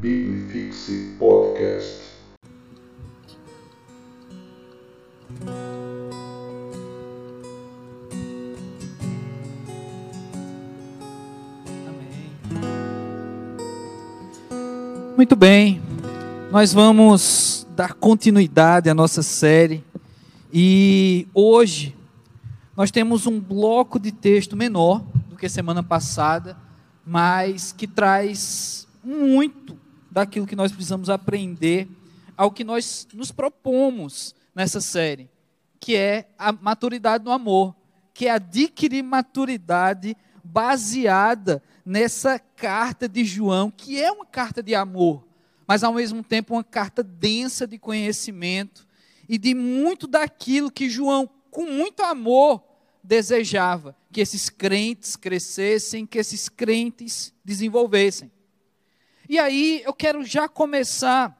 Bibifixe Podcast. Muito bem, nós vamos dar continuidade à nossa série. E hoje nós temos um bloco de texto menor do que semana passada, mas que traz muito daquilo que nós precisamos aprender ao que nós nos propomos nessa série, que é a maturidade no amor, que é adquirir maturidade baseada nessa carta de João, que é uma carta de amor, mas ao mesmo tempo uma carta densa de conhecimento e de muito daquilo que João, com muito amor, desejava que esses crentes crescessem, que esses crentes desenvolvessem. E aí eu quero já começar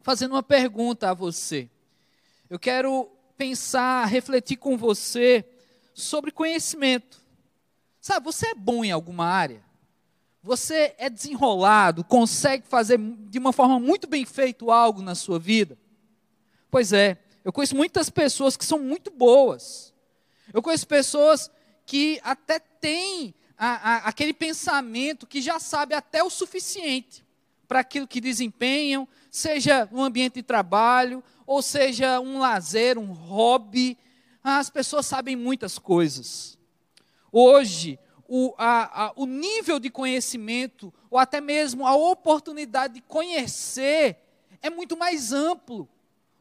fazendo uma pergunta a você. Eu quero pensar, refletir com você sobre conhecimento. Sabe, você é bom em alguma área? Você é desenrolado, consegue fazer de uma forma muito bem feito algo na sua vida? Pois é, eu conheço muitas pessoas que são muito boas. Eu conheço pessoas que até têm a, a, aquele pensamento que já sabe até o suficiente para aquilo que desempenham, seja um ambiente de trabalho, ou seja um lazer, um hobby. As pessoas sabem muitas coisas. Hoje, o, a, a, o nível de conhecimento, ou até mesmo a oportunidade de conhecer, é muito mais amplo.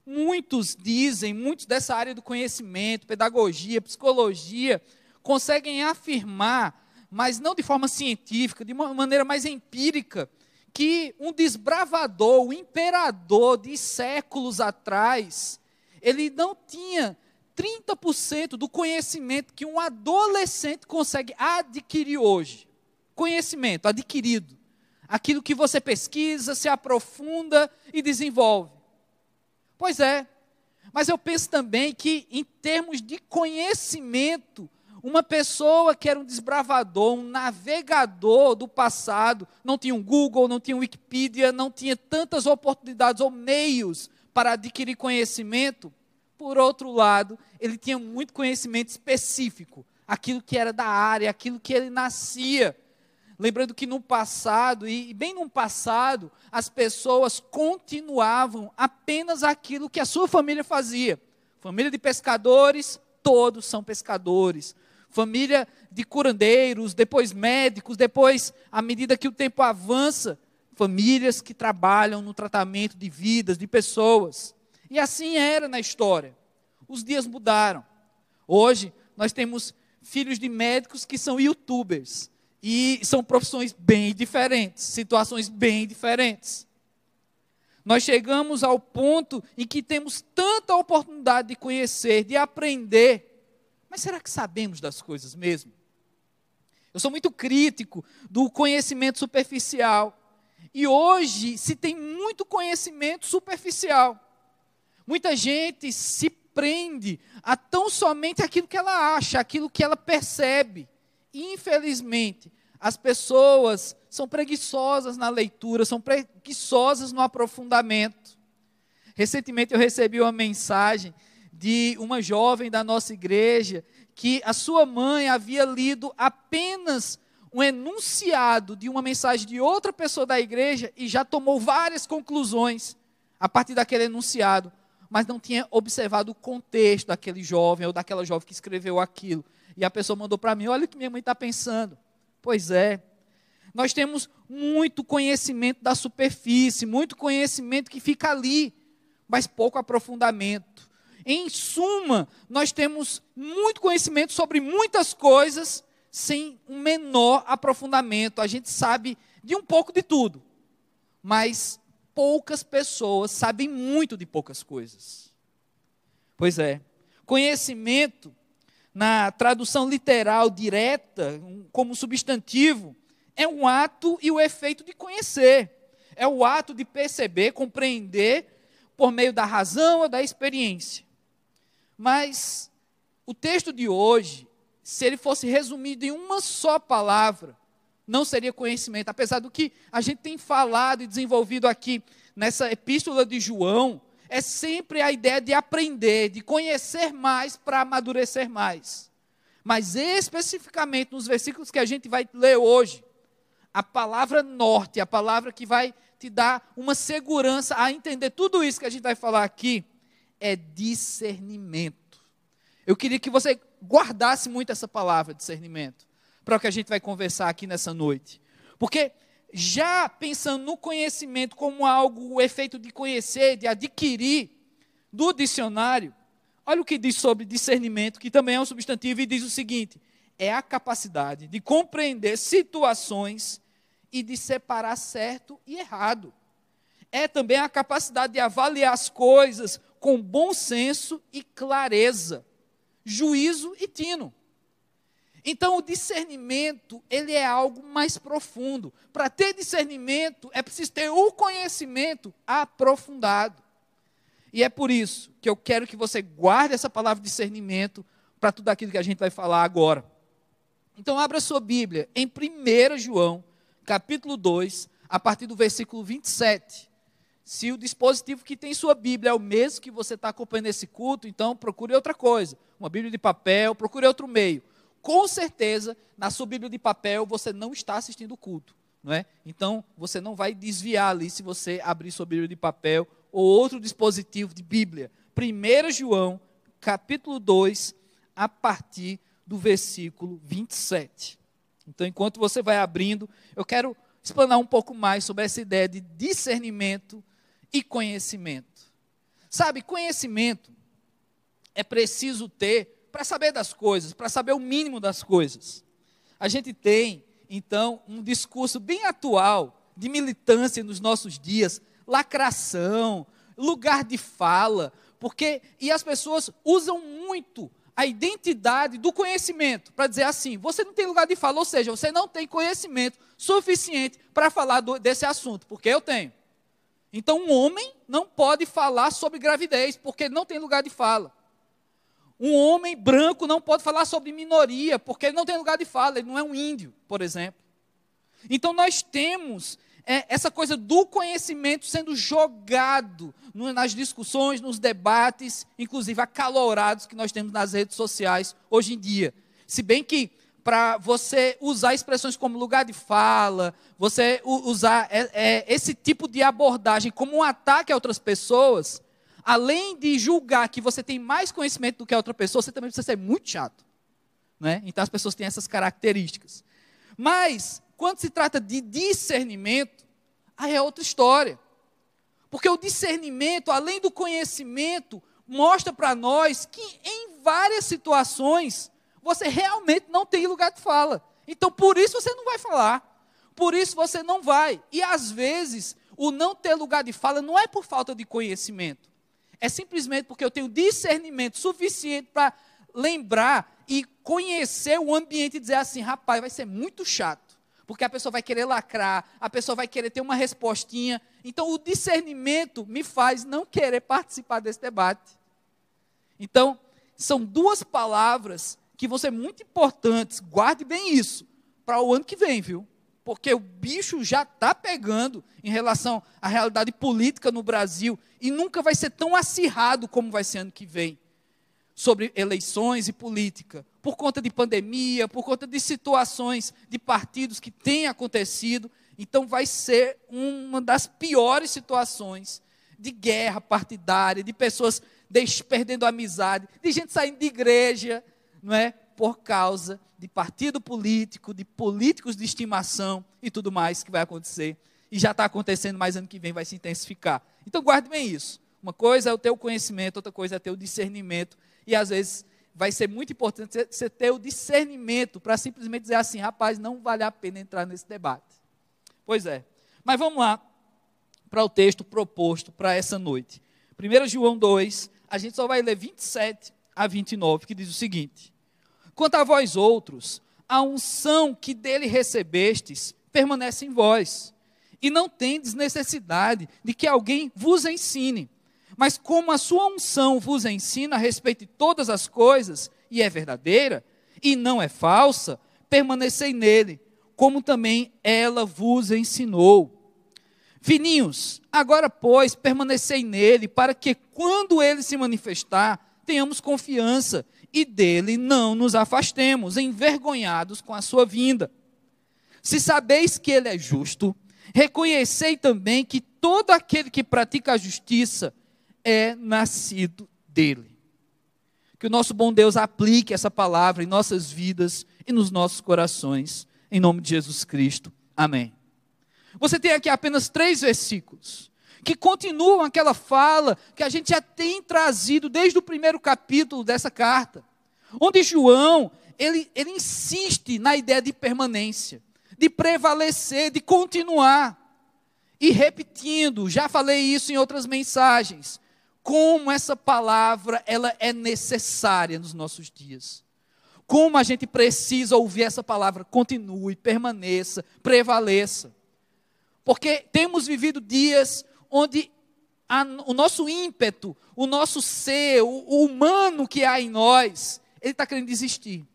Muitos dizem, muitos dessa área do conhecimento, pedagogia, psicologia, conseguem afirmar, mas não de forma científica, de uma maneira mais empírica, que um desbravador, o imperador de séculos atrás, ele não tinha 30% do conhecimento que um adolescente consegue adquirir hoje. Conhecimento adquirido. Aquilo que você pesquisa, se aprofunda e desenvolve. Pois é. Mas eu penso também que, em termos de conhecimento, uma pessoa que era um desbravador, um navegador do passado, não tinha um Google, não tinha um Wikipedia, não tinha tantas oportunidades ou meios para adquirir conhecimento, por outro lado, ele tinha muito conhecimento específico, aquilo que era da área, aquilo que ele nascia. Lembrando que no passado, e bem no passado, as pessoas continuavam apenas aquilo que a sua família fazia. Família de pescadores, todos são pescadores. Família de curandeiros, depois médicos, depois, à medida que o tempo avança, famílias que trabalham no tratamento de vidas, de pessoas. E assim era na história. Os dias mudaram. Hoje, nós temos filhos de médicos que são youtubers. E são profissões bem diferentes, situações bem diferentes. Nós chegamos ao ponto em que temos tanta oportunidade de conhecer, de aprender, mas será que sabemos das coisas mesmo? Eu sou muito crítico do conhecimento superficial. E hoje se tem muito conhecimento superficial. Muita gente se prende a tão somente aquilo que ela acha, aquilo que ela percebe. Infelizmente, as pessoas são preguiçosas na leitura, são preguiçosas no aprofundamento. Recentemente eu recebi uma mensagem de uma jovem da nossa igreja que a sua mãe havia lido apenas um enunciado de uma mensagem de outra pessoa da igreja e já tomou várias conclusões a partir daquele enunciado mas não tinha observado o contexto daquele jovem ou daquela jovem que escreveu aquilo. E a pessoa mandou para mim: olha o que minha mãe está pensando. Pois é. Nós temos muito conhecimento da superfície, muito conhecimento que fica ali, mas pouco aprofundamento. Em suma, nós temos muito conhecimento sobre muitas coisas, sem um menor aprofundamento. A gente sabe de um pouco de tudo, mas poucas pessoas sabem muito de poucas coisas. Pois é. Conhecimento, na tradução literal direta, como substantivo, é um ato e o efeito de conhecer. É o ato de perceber, compreender por meio da razão ou da experiência. Mas o texto de hoje, se ele fosse resumido em uma só palavra, não seria conhecimento. Apesar do que a gente tem falado e desenvolvido aqui nessa epístola de João, é sempre a ideia de aprender, de conhecer mais para amadurecer mais. Mas especificamente nos versículos que a gente vai ler hoje, a palavra norte, a palavra que vai te dar uma segurança a entender tudo isso que a gente vai falar aqui, é discernimento. Eu queria que você guardasse muito essa palavra, discernimento, para o que a gente vai conversar aqui nessa noite. Porque já pensando no conhecimento como algo, o efeito de conhecer, de adquirir, do dicionário, olha o que diz sobre discernimento, que também é um substantivo, e diz o seguinte: é a capacidade de compreender situações e de separar certo e errado. É também a capacidade de avaliar as coisas com bom senso e clareza, juízo e tino. Então, o discernimento, ele é algo mais profundo. Para ter discernimento, é preciso ter o conhecimento aprofundado. E é por isso que eu quero que você guarde essa palavra discernimento para tudo aquilo que a gente vai falar agora. Então, abra sua Bíblia em 1 João, capítulo 2, a partir do versículo 27. Se o dispositivo que tem sua Bíblia é o mesmo que você está acompanhando esse culto, então procure outra coisa. Uma Bíblia de papel, procure outro meio com certeza, na sua Bíblia de papel, você não está assistindo o culto. Não é? Então, você não vai desviar ali se você abrir sua Bíblia de papel ou outro dispositivo de Bíblia. 1 João, capítulo 2, a partir do versículo 27. Então, enquanto você vai abrindo, eu quero explanar um pouco mais sobre essa ideia de discernimento e conhecimento. Sabe, conhecimento é preciso ter para saber das coisas, para saber o mínimo das coisas. A gente tem, então, um discurso bem atual de militância nos nossos dias, lacração, lugar de fala, porque e as pessoas usam muito a identidade do conhecimento para dizer assim: você não tem lugar de fala, ou seja, você não tem conhecimento suficiente para falar do, desse assunto, porque eu tenho. Então, um homem não pode falar sobre gravidez, porque não tem lugar de fala. Um homem branco não pode falar sobre minoria, porque ele não tem lugar de fala, ele não é um índio, por exemplo. Então nós temos é, essa coisa do conhecimento sendo jogado no, nas discussões, nos debates, inclusive acalorados que nós temos nas redes sociais hoje em dia. Se bem que para você usar expressões como lugar de fala, você usar é, é, esse tipo de abordagem como um ataque a outras pessoas, além de julgar que você tem mais conhecimento do que a outra pessoa, você também precisa ser muito chato. Né? Então as pessoas têm essas características. Mas, quando se trata de discernimento, aí é outra história. Porque o discernimento, além do conhecimento, mostra para nós que em várias situações você realmente não tem lugar de fala. Então, por isso você não vai falar. Por isso você não vai. E às vezes, o não ter lugar de fala não é por falta de conhecimento é simplesmente porque eu tenho discernimento suficiente para lembrar e conhecer o ambiente e dizer assim, rapaz, vai ser muito chato. Porque a pessoa vai querer lacrar, a pessoa vai querer ter uma respostinha. Então, o discernimento me faz não querer participar desse debate. Então, são duas palavras que vão ser muito importantes. Guarde bem isso para o ano que vem, viu? porque o bicho já está pegando em relação à realidade política no Brasil e nunca vai ser tão acirrado como vai ser ano que vem sobre eleições e política, por conta de pandemia, por conta de situações de partidos que têm acontecido. Então vai ser uma das piores situações de guerra partidária, de pessoas perdendo amizade, de gente saindo de igreja, não é? por causa de partido político, de políticos de estimação e tudo mais que vai acontecer. E já está acontecendo, mas ano que vem vai se intensificar. Então guarde bem isso. Uma coisa é o teu conhecimento, outra coisa é o discernimento. E às vezes vai ser muito importante você ter o discernimento para simplesmente dizer assim, rapaz, não vale a pena entrar nesse debate. Pois é. Mas vamos lá para o texto proposto para essa noite. 1 João 2, a gente só vai ler 27 a 29, que diz o seguinte: Quanto a vós outros, a unção que dele recebestes permanece em vós, e não tendes necessidade de que alguém vos ensine. Mas como a sua unção vos ensina a respeito de todas as coisas, e é verdadeira, e não é falsa, permanecei nele, como também ela vos ensinou. Fininhos, agora, pois, permanecei nele, para que, quando ele se manifestar, tenhamos confiança e dele não nos afastemos, envergonhados com a sua vinda. Se sabeis que ele é justo, reconhecei também que todo aquele que pratica a justiça é nascido dele. Que o nosso bom Deus aplique essa palavra em nossas vidas e nos nossos corações, em nome de Jesus Cristo. Amém. Você tem aqui apenas três versículos que continuam aquela fala que a gente já tem trazido desde o primeiro capítulo dessa carta, onde João ele, ele insiste na ideia de permanência, de prevalecer, de continuar. E repetindo, já falei isso em outras mensagens, como essa palavra ela é necessária nos nossos dias. Como a gente precisa ouvir essa palavra, continue, permaneça, prevaleça. Porque temos vivido dias onde a, o nosso ímpeto, o nosso ser, o, o humano que há em nós, ele está querendo desistir.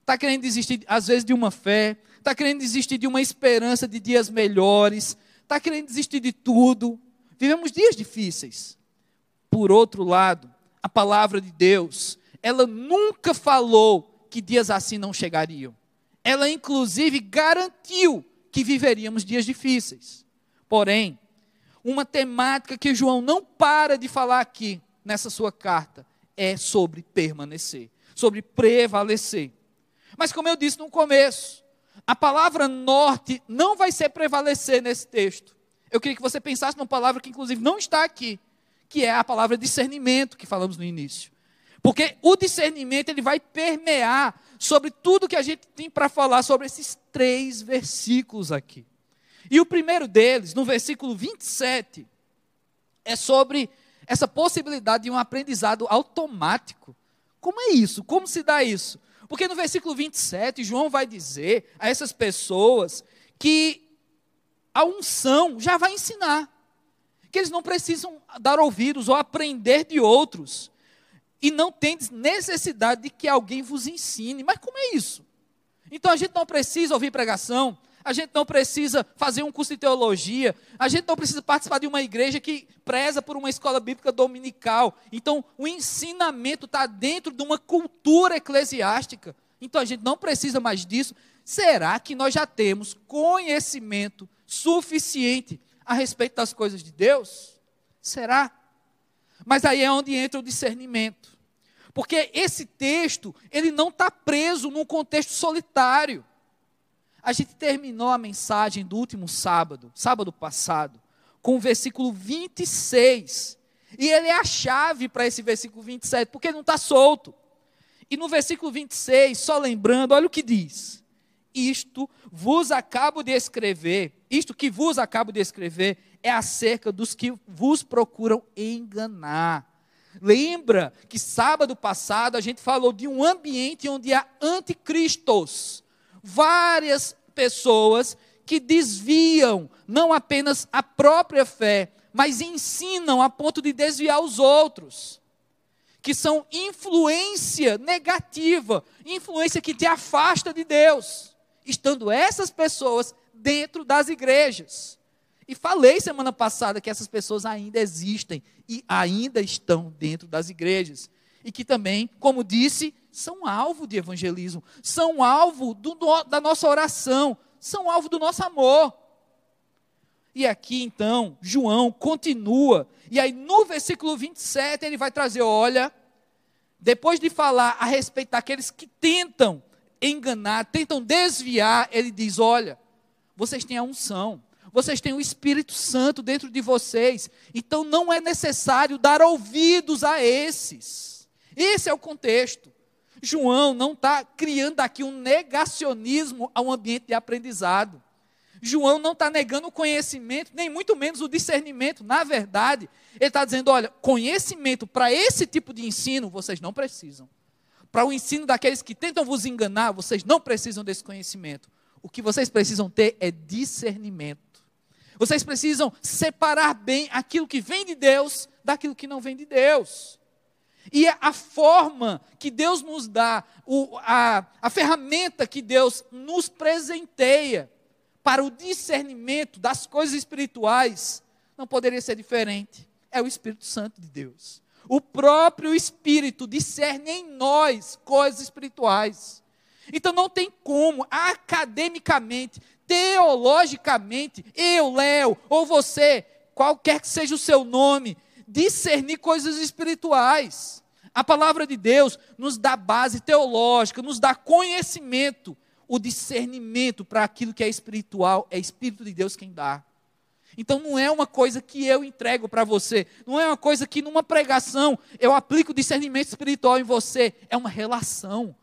Está querendo desistir, às vezes, de uma fé, está querendo desistir de uma esperança de dias melhores, está querendo desistir de tudo. Vivemos dias difíceis. Por outro lado, a palavra de Deus, ela nunca falou que dias assim não chegariam. Ela, inclusive, garantiu que viveríamos dias difíceis. Porém, uma temática que João não para de falar aqui nessa sua carta é sobre permanecer, sobre prevalecer. Mas como eu disse no começo, a palavra norte não vai ser prevalecer nesse texto. Eu queria que você pensasse numa palavra que inclusive não está aqui, que é a palavra discernimento que falamos no início. Porque o discernimento ele vai permear sobre tudo que a gente tem para falar sobre esses três versículos aqui. E o primeiro deles, no versículo 27, é sobre essa possibilidade de um aprendizado automático. Como é isso? Como se dá isso? Porque no versículo 27, João vai dizer a essas pessoas que a unção já vai ensinar que eles não precisam dar ouvidos ou aprender de outros, e não tem necessidade de que alguém vos ensine. Mas como é isso? Então a gente não precisa ouvir pregação, a gente não precisa fazer um curso de teologia, a gente não precisa participar de uma igreja que preza por uma escola bíblica dominical. Então, o ensinamento está dentro de uma cultura eclesiástica. Então, a gente não precisa mais disso. Será que nós já temos conhecimento suficiente a respeito das coisas de Deus? Será? Mas aí é onde entra o discernimento. Porque esse texto, ele não está preso num contexto solitário. A gente terminou a mensagem do último sábado, sábado passado, com o versículo 26. E ele é a chave para esse versículo 27, porque não está solto. E no versículo 26, só lembrando, olha o que diz: Isto vos acabo de escrever isto que vos acabo de escrever é acerca dos que vos procuram enganar. Lembra que sábado passado a gente falou de um ambiente onde há anticristos, várias pessoas que desviam não apenas a própria fé, mas ensinam a ponto de desviar os outros. Que são influência negativa, influência que te afasta de Deus. Estando essas pessoas dentro das igrejas. E falei semana passada que essas pessoas ainda existem e ainda estão dentro das igrejas. E que também, como disse, são alvo de evangelismo, são alvo do, da nossa oração, são alvo do nosso amor. E aqui então, João continua, e aí no versículo 27 ele vai trazer: olha, depois de falar a respeito daqueles que tentam enganar, tentam desviar, ele diz: olha, vocês têm a unção, vocês têm o Espírito Santo dentro de vocês, então não é necessário dar ouvidos a esses. Esse é o contexto. João não está criando aqui um negacionismo ao ambiente de aprendizado. João não está negando o conhecimento, nem muito menos o discernimento. Na verdade, ele está dizendo: olha, conhecimento para esse tipo de ensino vocês não precisam. Para o ensino daqueles que tentam vos enganar, vocês não precisam desse conhecimento. O que vocês precisam ter é discernimento. Vocês precisam separar bem aquilo que vem de Deus daquilo que não vem de Deus. E a forma que Deus nos dá, o, a, a ferramenta que Deus nos presenteia para o discernimento das coisas espirituais, não poderia ser diferente. É o Espírito Santo de Deus. O próprio Espírito discerne em nós coisas espirituais. Então não tem como, academicamente, teologicamente, eu, Léo, ou você, qualquer que seja o seu nome, discernir coisas espirituais. A palavra de Deus nos dá base teológica, nos dá conhecimento, o discernimento para aquilo que é espiritual, é Espírito de Deus quem dá. Então não é uma coisa que eu entrego para você, não é uma coisa que numa pregação eu aplico discernimento espiritual em você, é uma relação.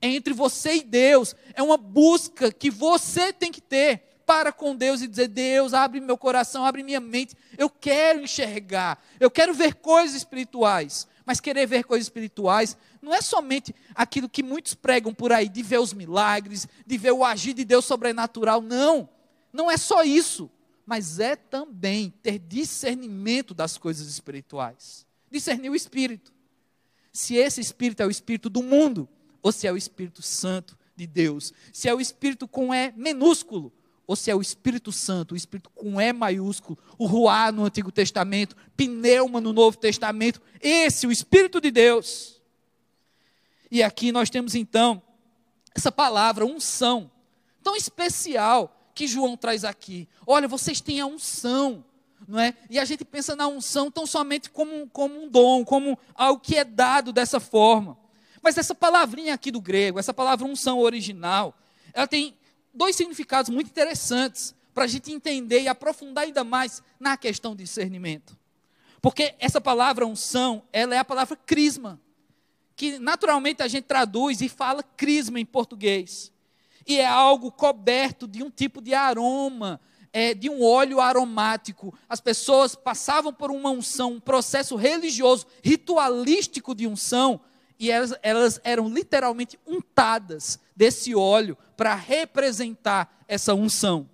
É entre você e Deus, é uma busca que você tem que ter para com Deus e dizer: Deus, abre meu coração, abre minha mente. Eu quero enxergar, eu quero ver coisas espirituais. Mas querer ver coisas espirituais não é somente aquilo que muitos pregam por aí, de ver os milagres, de ver o agir de Deus sobrenatural. Não, não é só isso. Mas é também ter discernimento das coisas espirituais. Discernir o espírito. Se esse espírito é o espírito do mundo, ou se é o Espírito Santo de Deus. Se é o espírito com E minúsculo, ou se é o Espírito Santo, o Espírito com E maiúsculo, o Ruá no Antigo Testamento, Pneuma no Novo Testamento, esse, o Espírito de Deus. E aqui nós temos então essa palavra, unção, tão especial que João traz aqui. Olha, vocês têm a unção, não é? E a gente pensa na unção tão somente como, como um dom, como algo que é dado dessa forma. Mas essa palavrinha aqui do grego, essa palavra unção original, ela tem dois significados muito interessantes para a gente entender e aprofundar ainda mais na questão de discernimento. Porque essa palavra unção, ela é a palavra crisma, que naturalmente a gente traduz e fala crisma em português. E é algo coberto de um tipo de aroma, é, de um óleo aromático. As pessoas passavam por uma unção, um processo religioso, ritualístico de unção, e elas, elas eram literalmente untadas desse óleo para representar essa unção.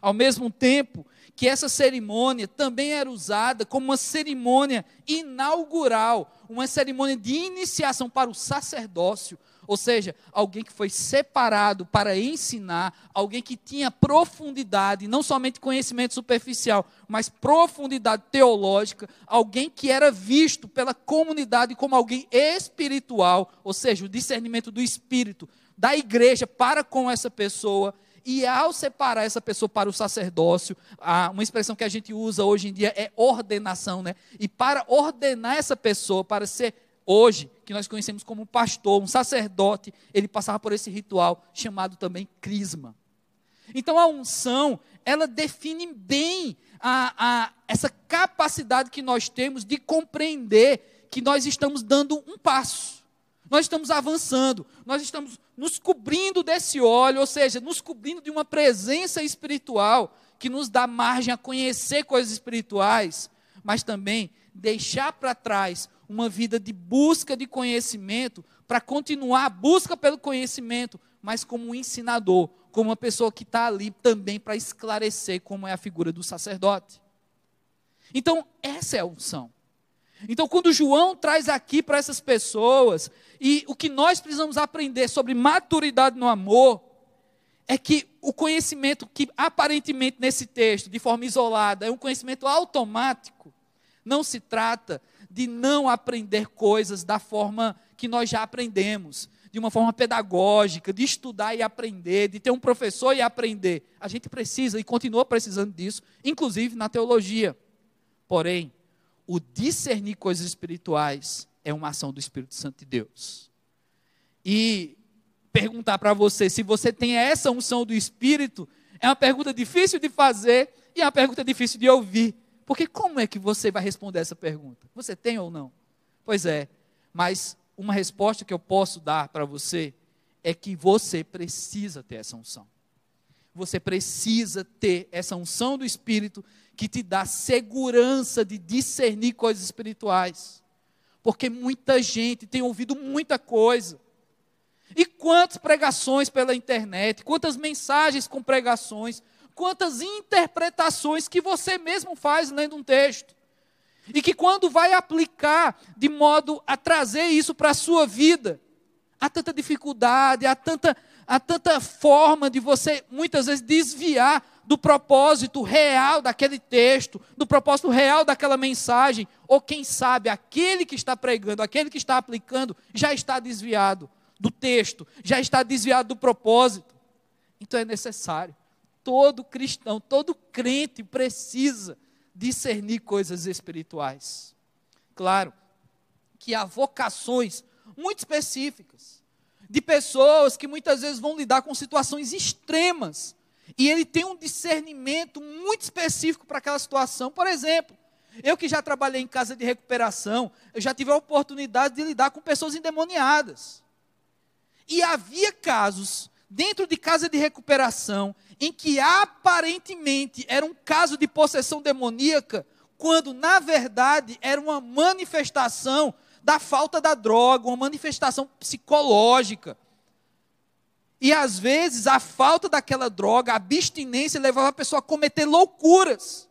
Ao mesmo tempo que essa cerimônia também era usada como uma cerimônia inaugural, uma cerimônia de iniciação para o sacerdócio, ou seja, alguém que foi separado para ensinar, alguém que tinha profundidade, não somente conhecimento superficial, mas profundidade teológica, alguém que era visto pela comunidade como alguém espiritual, ou seja, o discernimento do espírito da igreja para com essa pessoa. E ao separar essa pessoa para o sacerdócio, uma expressão que a gente usa hoje em dia é ordenação, né? E para ordenar essa pessoa para ser hoje, que nós conhecemos como um pastor, um sacerdote, ele passava por esse ritual chamado também crisma. Então a unção, ela define bem a, a, essa capacidade que nós temos de compreender que nós estamos dando um passo, nós estamos avançando, nós estamos nos cobrindo desse óleo, ou seja, nos cobrindo de uma presença espiritual que nos dá margem a conhecer coisas espirituais, mas também deixar para trás uma vida de busca de conhecimento, para continuar a busca pelo conhecimento, mas como um ensinador, como uma pessoa que está ali também para esclarecer como é a figura do sacerdote. Então, essa é a unção. Então, quando João traz aqui para essas pessoas, e o que nós precisamos aprender sobre maturidade no amor, é que o conhecimento que aparentemente nesse texto, de forma isolada, é um conhecimento automático, não se trata de não aprender coisas da forma que nós já aprendemos, de uma forma pedagógica, de estudar e aprender, de ter um professor e aprender. A gente precisa e continua precisando disso, inclusive na teologia. Porém, o discernir coisas espirituais é uma ação do Espírito Santo de Deus. E perguntar para você se você tem essa unção do Espírito é uma pergunta difícil de fazer e é uma pergunta difícil de ouvir. Porque como é que você vai responder essa pergunta? Você tem ou não? Pois é, mas uma resposta que eu posso dar para você é que você precisa ter essa unção. Você precisa ter essa unção do Espírito que te dá segurança de discernir coisas espirituais. Porque muita gente tem ouvido muita coisa. E quantas pregações pela internet, quantas mensagens com pregações, quantas interpretações que você mesmo faz lendo um texto. E que quando vai aplicar de modo a trazer isso para a sua vida, há tanta dificuldade, há tanta, há tanta forma de você muitas vezes desviar do propósito real daquele texto, do propósito real daquela mensagem, ou quem sabe aquele que está pregando, aquele que está aplicando, já está desviado do texto, já está desviado do propósito. Então é necessário. Todo cristão, todo crente precisa discernir coisas espirituais. Claro que há vocações muito específicas de pessoas que muitas vezes vão lidar com situações extremas e ele tem um discernimento muito específico para aquela situação. Por exemplo, eu que já trabalhei em casa de recuperação, eu já tive a oportunidade de lidar com pessoas endemoniadas. E havia casos dentro de casa de recuperação em que aparentemente era um caso de possessão demoníaca, quando na verdade era uma manifestação da falta da droga, uma manifestação psicológica. E às vezes a falta daquela droga, a abstinência, levava a pessoa a cometer loucuras.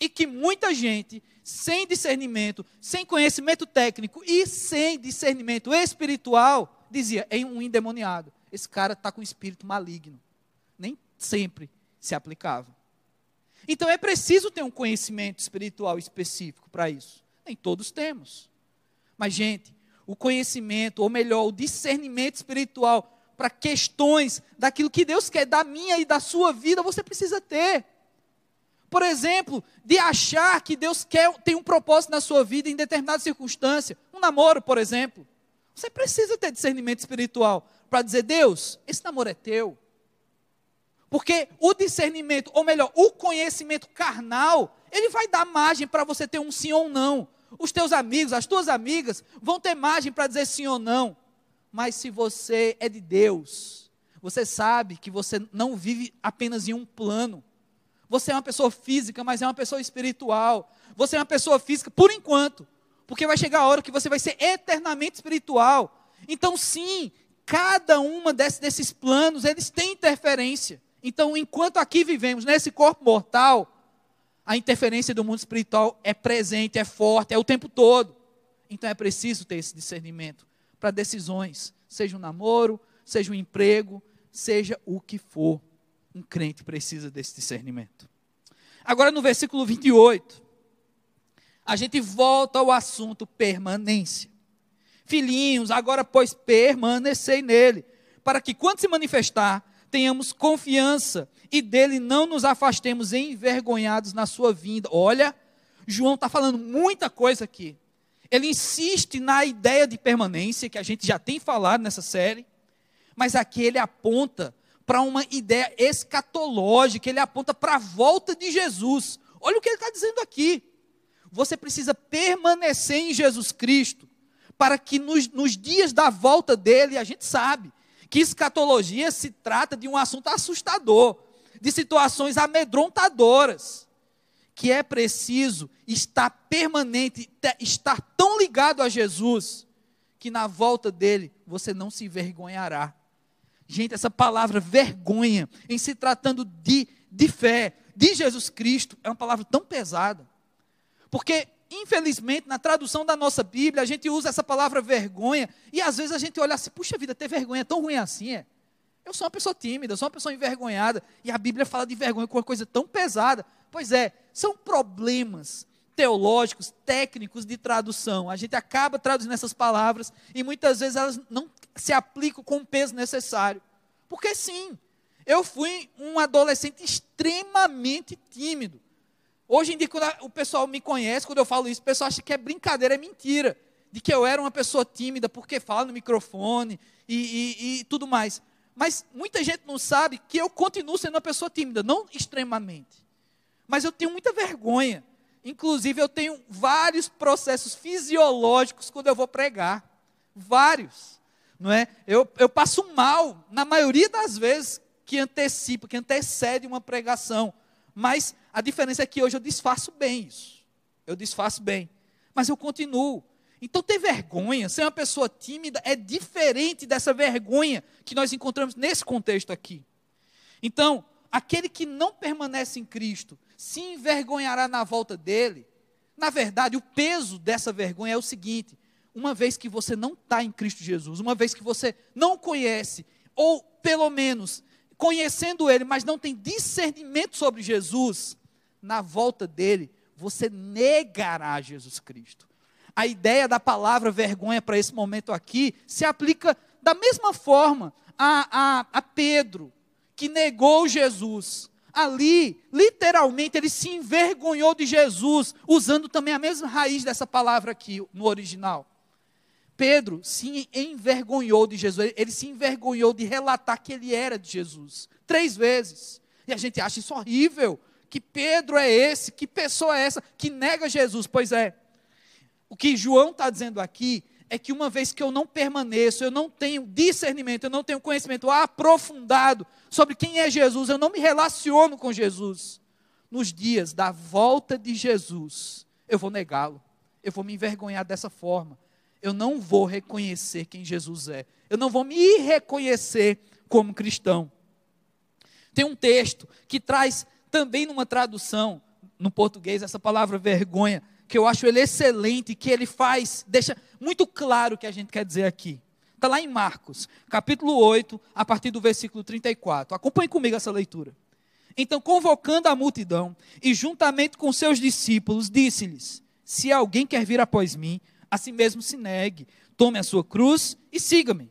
E que muita gente, sem discernimento, sem conhecimento técnico e sem discernimento espiritual, dizia: é um endemoniado. Esse cara está com espírito maligno. Sempre se aplicava. Então é preciso ter um conhecimento espiritual específico para isso. Nem todos temos. Mas, gente, o conhecimento, ou melhor, o discernimento espiritual para questões daquilo que Deus quer da minha e da sua vida, você precisa ter. Por exemplo, de achar que Deus quer tem um propósito na sua vida em determinada circunstância, um namoro, por exemplo. Você precisa ter discernimento espiritual para dizer: Deus, esse namoro é teu. Porque o discernimento, ou melhor, o conhecimento carnal, ele vai dar margem para você ter um sim ou não. Os teus amigos, as tuas amigas vão ter margem para dizer sim ou não. Mas se você é de Deus, você sabe que você não vive apenas em um plano. Você é uma pessoa física, mas é uma pessoa espiritual. Você é uma pessoa física por enquanto, porque vai chegar a hora que você vai ser eternamente espiritual. Então, sim, cada uma desses, planos, eles têm interferência. Então, enquanto aqui vivemos nesse corpo mortal, a interferência do mundo espiritual é presente, é forte, é o tempo todo. Então é preciso ter esse discernimento para decisões, seja um namoro, seja um emprego, seja o que for. Um crente precisa desse discernimento. Agora no versículo 28, a gente volta ao assunto permanência. Filhinhos, agora pois permanecei nele, para que quando se manifestar, tenhamos confiança e dele não nos afastemos envergonhados na sua vinda. Olha, João está falando muita coisa aqui. Ele insiste na ideia de permanência, que a gente já tem falado nessa série, mas aqui ele aponta para uma ideia escatológica, ele aponta para a volta de Jesus. Olha o que ele está dizendo aqui. Você precisa permanecer em Jesus Cristo, para que nos, nos dias da volta dele, a gente sabe que escatologia se trata de um assunto assustador, de situações amedrontadoras que é preciso estar permanente, estar tão ligado a Jesus, que na volta dele você não se envergonhará. Gente, essa palavra vergonha, em se tratando de, de fé, de Jesus Cristo, é uma palavra tão pesada. Porque, infelizmente, na tradução da nossa Bíblia, a gente usa essa palavra vergonha, e às vezes a gente olha assim, puxa vida, ter vergonha é tão ruim assim, é? Eu sou uma pessoa tímida, eu sou uma pessoa envergonhada, e a Bíblia fala de vergonha com uma coisa tão pesada. Pois é, são problemas teológicos, técnicos de tradução. A gente acaba traduzindo essas palavras e muitas vezes elas não se aplicam com o peso necessário. Porque sim, eu fui um adolescente extremamente tímido. Hoje em dia, quando o pessoal me conhece, quando eu falo isso, o pessoal acha que é brincadeira, é mentira. De que eu era uma pessoa tímida porque fala no microfone e, e, e tudo mais. Mas muita gente não sabe que eu continuo sendo uma pessoa tímida, não extremamente mas eu tenho muita vergonha. Inclusive, eu tenho vários processos fisiológicos quando eu vou pregar. Vários. Não é? eu, eu passo mal, na maioria das vezes, que antecipa, que antecede uma pregação. Mas a diferença é que hoje eu disfarço bem isso. Eu disfarço bem. Mas eu continuo. Então, ter vergonha, ser uma pessoa tímida, é diferente dessa vergonha que nós encontramos nesse contexto aqui. Então, aquele que não permanece em Cristo se envergonhará na volta dele, Na verdade, o peso dessa vergonha é o seguinte: uma vez que você não está em Cristo Jesus, uma vez que você não conhece, ou pelo menos conhecendo Ele, mas não tem discernimento sobre Jesus, na volta dele, você negará Jesus Cristo. A ideia da palavra vergonha para esse momento aqui se aplica da mesma forma a, a, a Pedro, que negou Jesus. Ali, literalmente, ele se envergonhou de Jesus, usando também a mesma raiz dessa palavra aqui no original. Pedro se envergonhou de Jesus, ele se envergonhou de relatar que ele era de Jesus, três vezes. E a gente acha isso horrível. Que Pedro é esse? Que pessoa é essa que nega Jesus? Pois é. O que João está dizendo aqui é que uma vez que eu não permaneço, eu não tenho discernimento, eu não tenho conhecimento aprofundado sobre quem é Jesus, eu não me relaciono com Jesus. Nos dias da volta de Jesus, eu vou negá-lo, eu vou me envergonhar dessa forma eu não vou reconhecer quem Jesus é. Eu não vou me reconhecer como cristão. Tem um texto que traz também numa tradução no português essa palavra vergonha, que eu acho ele excelente, que ele faz, deixa muito claro o que a gente quer dizer aqui. Está lá em Marcos, capítulo 8, a partir do versículo 34. Acompanhe comigo essa leitura. Então, convocando a multidão e juntamente com seus discípulos, disse-lhes: Se alguém quer vir após mim, a si mesmo se negue, tome a sua cruz e siga-me.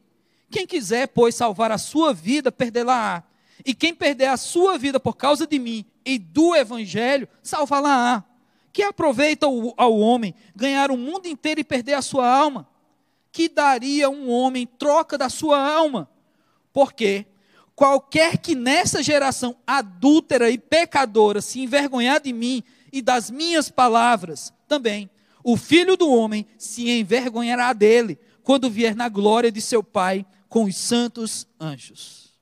Quem quiser, pois, salvar a sua vida, perdê-la-á. E quem perder a sua vida por causa de mim e do evangelho, salvá-la-á. Que aproveita ao homem ganhar o mundo inteiro e perder a sua alma? Que daria um homem em troca da sua alma? Porque qualquer que nessa geração adúltera e pecadora se envergonhar de mim e das minhas palavras, também o filho do homem se envergonhará dele quando vier na glória de seu Pai com os santos anjos.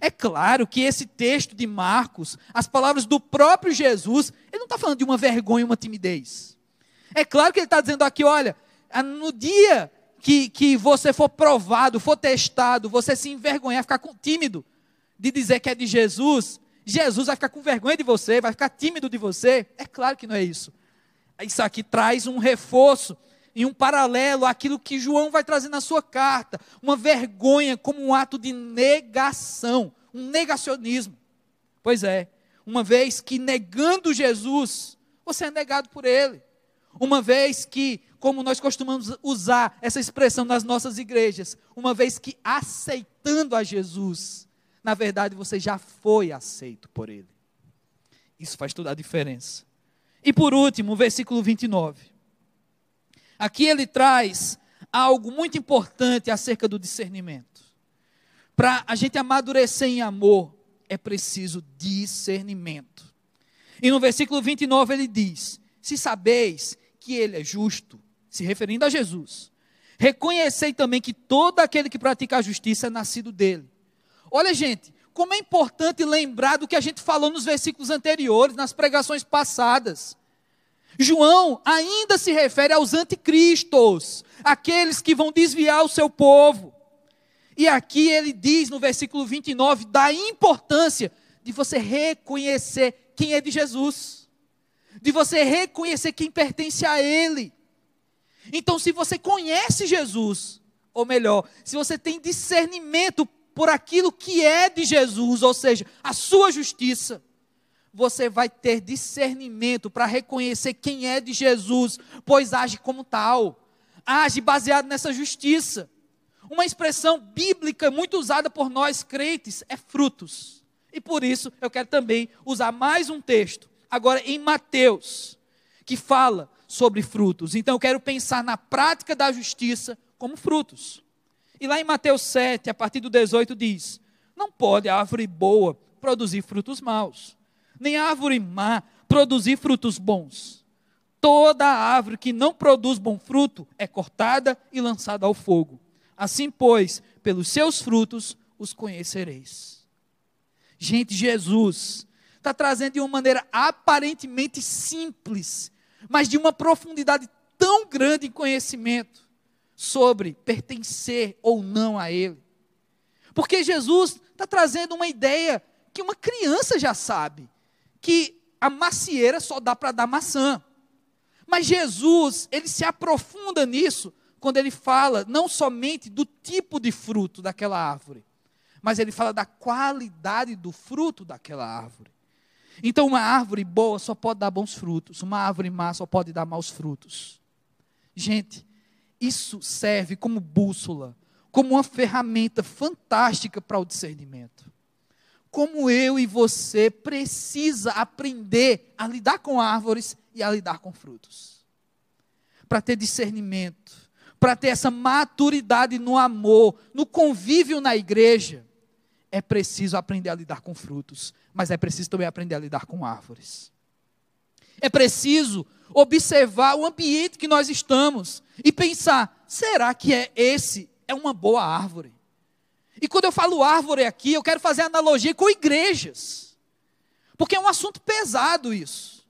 É claro que esse texto de Marcos, as palavras do próprio Jesus, ele não está falando de uma vergonha, uma timidez. É claro que ele está dizendo aqui: olha, no dia que, que você for provado, for testado, você se envergonhar, ficar tímido de dizer que é de Jesus, Jesus vai ficar com vergonha de você, vai ficar tímido de você. É claro que não é isso. Isso aqui traz um reforço e um paralelo àquilo que João vai trazer na sua carta. Uma vergonha como um ato de negação, um negacionismo. Pois é, uma vez que negando Jesus, você é negado por ele. Uma vez que, como nós costumamos usar essa expressão nas nossas igrejas, uma vez que aceitando a Jesus, na verdade você já foi aceito por ele. Isso faz toda a diferença. E por último, o versículo 29. Aqui ele traz algo muito importante acerca do discernimento. Para a gente amadurecer em amor, é preciso discernimento. E no versículo 29 ele diz: Se sabeis que ele é justo, se referindo a Jesus, reconhecei também que todo aquele que pratica a justiça é nascido dele. Olha, gente, como é importante lembrar do que a gente falou nos versículos anteriores, nas pregações passadas. João ainda se refere aos anticristos, aqueles que vão desviar o seu povo. E aqui ele diz no versículo 29 da importância de você reconhecer quem é de Jesus, de você reconhecer quem pertence a Ele. Então, se você conhece Jesus, ou melhor, se você tem discernimento por aquilo que é de Jesus, ou seja, a sua justiça, você vai ter discernimento para reconhecer quem é de Jesus, pois age como tal, age baseado nessa justiça. Uma expressão bíblica muito usada por nós crentes é frutos. E por isso eu quero também usar mais um texto, agora em Mateus, que fala sobre frutos. Então eu quero pensar na prática da justiça como frutos. E lá em Mateus 7, a partir do 18, diz: Não pode a árvore boa produzir frutos maus, nem árvore má produzir frutos bons. Toda árvore que não produz bom fruto é cortada e lançada ao fogo. Assim, pois, pelos seus frutos os conhecereis. Gente, Jesus está trazendo de uma maneira aparentemente simples, mas de uma profundidade tão grande em conhecimento sobre pertencer ou não a Ele. Porque Jesus está trazendo uma ideia que uma criança já sabe, que a macieira só dá para dar maçã. Mas Jesus, ele se aprofunda nisso quando ele fala não somente do tipo de fruto daquela árvore, mas ele fala da qualidade do fruto daquela árvore. Então, uma árvore boa só pode dar bons frutos, uma árvore má só pode dar maus frutos. Gente, isso serve como bússola, como uma ferramenta fantástica para o discernimento. Como eu e você precisa aprender a lidar com árvores e a lidar com frutos. Para ter discernimento, para ter essa maturidade no amor, no convívio na igreja, é preciso aprender a lidar com frutos, mas é preciso também aprender a lidar com árvores. É preciso observar o ambiente que nós estamos e pensar: será que é esse é uma boa árvore? E quando eu falo árvore aqui, eu quero fazer analogia com igrejas. Porque é um assunto pesado isso.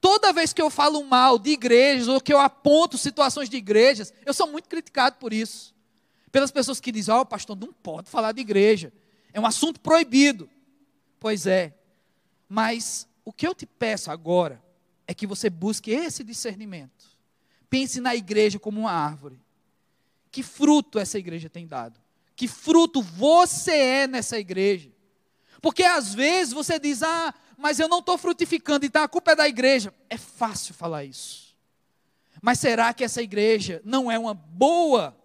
Toda vez que eu falo mal de igrejas ou que eu aponto situações de igrejas, eu sou muito criticado por isso. Pelas pessoas que dizem: "Ó, oh, pastor, não pode falar de igreja. É um assunto proibido". Pois é. Mas o que eu te peço agora é que você busque esse discernimento. Pense na igreja como uma árvore. Que fruto essa igreja tem dado? Que fruto você é nessa igreja? Porque às vezes você diz, ah, mas eu não estou frutificando, então a culpa é da igreja. É fácil falar isso. Mas será que essa igreja não é uma boa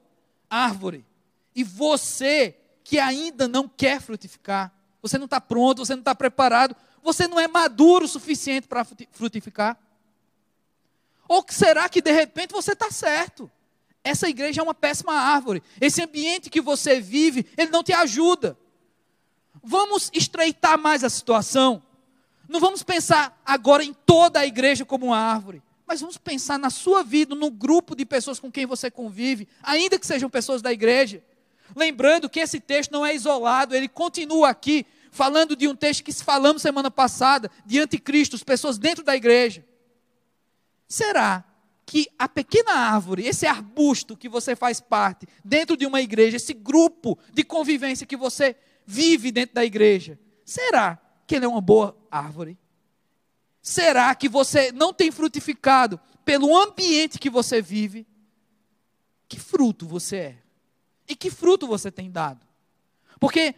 árvore? E você que ainda não quer frutificar, você não está pronto, você não está preparado, você não é maduro o suficiente para frutificar? Ou será que de repente você está certo? Essa igreja é uma péssima árvore. Esse ambiente que você vive, ele não te ajuda. Vamos estreitar mais a situação. Não vamos pensar agora em toda a igreja como uma árvore, mas vamos pensar na sua vida, no grupo de pessoas com quem você convive, ainda que sejam pessoas da igreja. Lembrando que esse texto não é isolado, ele continua aqui falando de um texto que falamos semana passada, de anticristos, pessoas dentro da igreja. Será que a pequena árvore, esse arbusto que você faz parte, dentro de uma igreja, esse grupo de convivência que você vive dentro da igreja, será que ele é uma boa árvore? Será que você não tem frutificado pelo ambiente que você vive? Que fruto você é? E que fruto você tem dado? Porque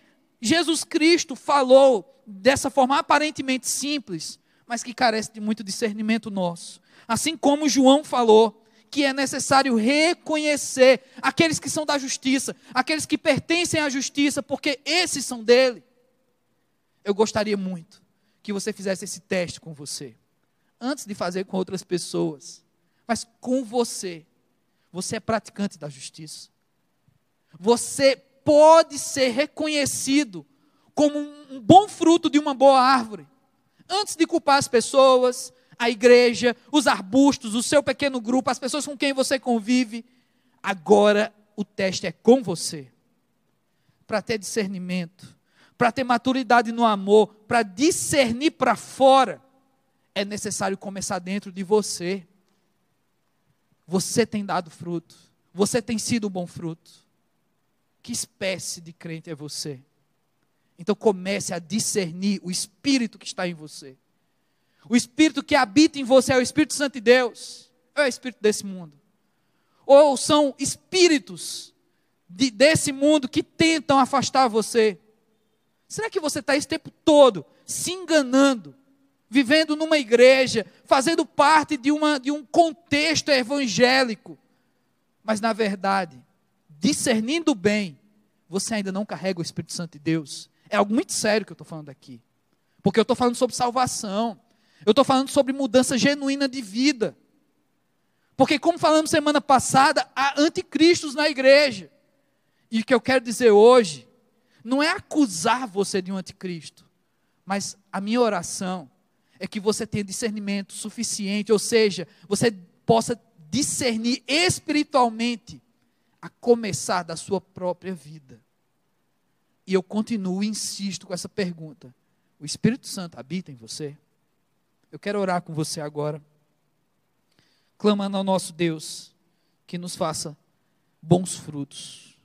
Jesus Cristo falou dessa forma aparentemente simples, mas que carece de muito discernimento nosso. Assim como João falou que é necessário reconhecer aqueles que são da justiça, aqueles que pertencem à justiça, porque esses são dele. Eu gostaria muito que você fizesse esse teste com você, antes de fazer com outras pessoas, mas com você. Você é praticante da justiça. Você pode ser reconhecido como um bom fruto de uma boa árvore. Antes de culpar as pessoas, a igreja, os arbustos, o seu pequeno grupo, as pessoas com quem você convive, agora o teste é com você. Para ter discernimento, para ter maturidade no amor, para discernir para fora, é necessário começar dentro de você. Você tem dado fruto, você tem sido um bom fruto. Que espécie de crente é você? Então comece a discernir o espírito que está em você. O espírito que habita em você é o Espírito Santo de Deus, ou é o espírito desse mundo? Ou são espíritos de, desse mundo que tentam afastar você? Será que você está esse tempo todo se enganando, vivendo numa igreja, fazendo parte de, uma, de um contexto evangélico, mas na verdade discernindo bem, você ainda não carrega o Espírito Santo de Deus. É algo muito sério que eu estou falando aqui. Porque eu estou falando sobre salvação. Eu estou falando sobre mudança genuína de vida. Porque, como falamos semana passada, há anticristos na igreja. E o que eu quero dizer hoje não é acusar você de um anticristo, mas a minha oração é que você tenha discernimento suficiente, ou seja, você possa discernir espiritualmente a começar da sua própria vida. E eu continuo insisto com essa pergunta: o Espírito Santo habita em você? Eu quero orar com você agora, clamando ao nosso Deus que nos faça bons frutos,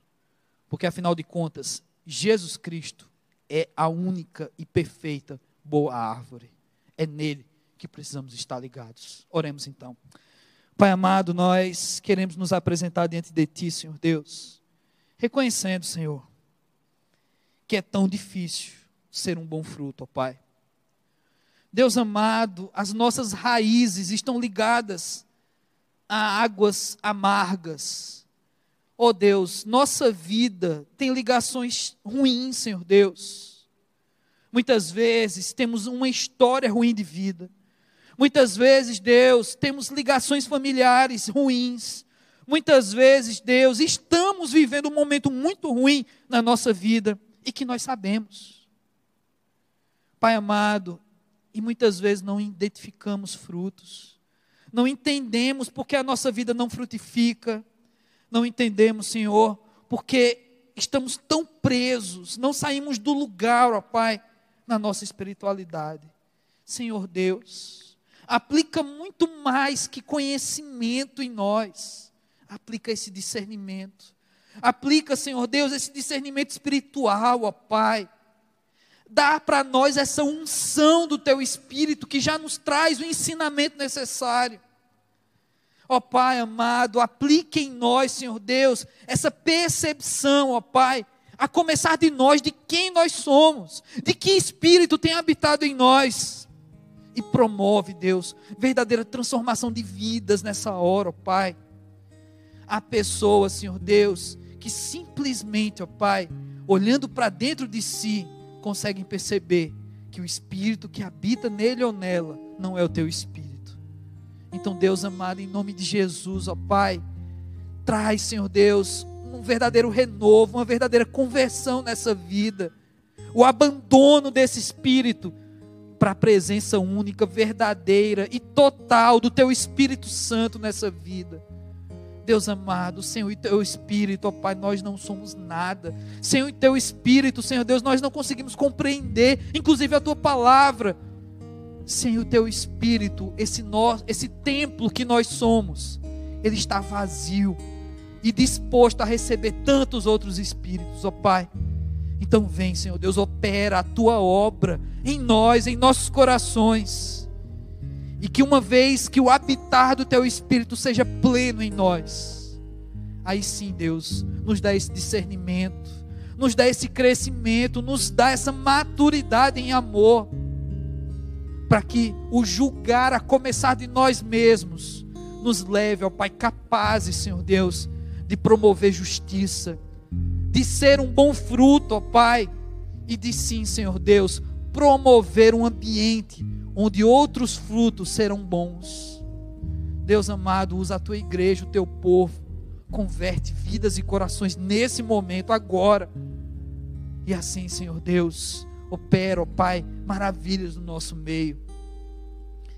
porque afinal de contas, Jesus Cristo é a única e perfeita boa árvore. É nele que precisamos estar ligados. Oremos então. Pai amado, nós queremos nos apresentar diante de Ti, Senhor Deus, reconhecendo, Senhor, que é tão difícil ser um bom fruto, ó Pai. Deus amado, as nossas raízes estão ligadas a águas amargas. Ó oh Deus, nossa vida tem ligações ruins, Senhor Deus. Muitas vezes temos uma história ruim de vida. Muitas vezes, Deus, temos ligações familiares ruins. Muitas vezes, Deus, estamos vivendo um momento muito ruim na nossa vida e que nós sabemos. Pai amado, e muitas vezes não identificamos frutos, não entendemos porque a nossa vida não frutifica, não entendemos, Senhor, porque estamos tão presos, não saímos do lugar, ó Pai, na nossa espiritualidade. Senhor Deus, aplica muito mais que conhecimento em nós, aplica esse discernimento, aplica, Senhor Deus, esse discernimento espiritual, ó Pai dá para nós essa unção do teu espírito que já nos traz o ensinamento necessário. Ó Pai amado, aplique em nós, Senhor Deus, essa percepção, ó Pai, a começar de nós, de quem nós somos, de que espírito tem habitado em nós. E promove, Deus, verdadeira transformação de vidas nessa hora, ó Pai. Há pessoas, Senhor Deus, que simplesmente, ó Pai, olhando para dentro de si, conseguem perceber que o espírito que habita nele ou nela não é o teu espírito. Então, Deus amado, em nome de Jesus, ó Pai, traz, Senhor Deus, um verdadeiro renovo, uma verdadeira conversão nessa vida, o abandono desse espírito para a presença única, verdadeira e total do teu Espírito Santo nessa vida. Deus amado, sem o teu Espírito, ó Pai, nós não somos nada. Sem o teu Espírito, Senhor Deus, nós não conseguimos compreender, inclusive a tua palavra. Sem o teu Espírito, esse, nós, esse templo que nós somos, ele está vazio e disposto a receber tantos outros Espíritos, ó Pai. Então vem, Senhor Deus, opera a tua obra em nós, em nossos corações. E que uma vez que o habitar do teu espírito seja pleno em nós, aí sim, Deus, nos dá esse discernimento, nos dá esse crescimento, nos dá essa maturidade em amor, para que o julgar a começar de nós mesmos nos leve ao Pai capazes, Senhor Deus, de promover justiça, de ser um bom fruto, ó Pai, e de sim, Senhor Deus, promover um ambiente onde outros frutos serão bons. Deus amado, usa a tua igreja, o teu povo, converte vidas e corações nesse momento, agora. E assim, Senhor Deus, opera, ó Pai, maravilhas no nosso meio.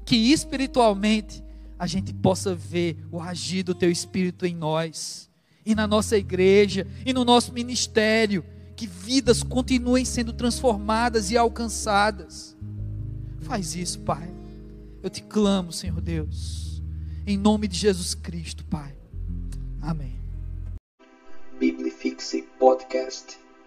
Que espiritualmente a gente possa ver o agir do teu Espírito em nós, e na nossa igreja, e no nosso ministério, que vidas continuem sendo transformadas e alcançadas Faz isso, Pai. Eu te clamo, Senhor Deus. Em nome de Jesus Cristo, Pai. Amém. Biblifixe Podcast.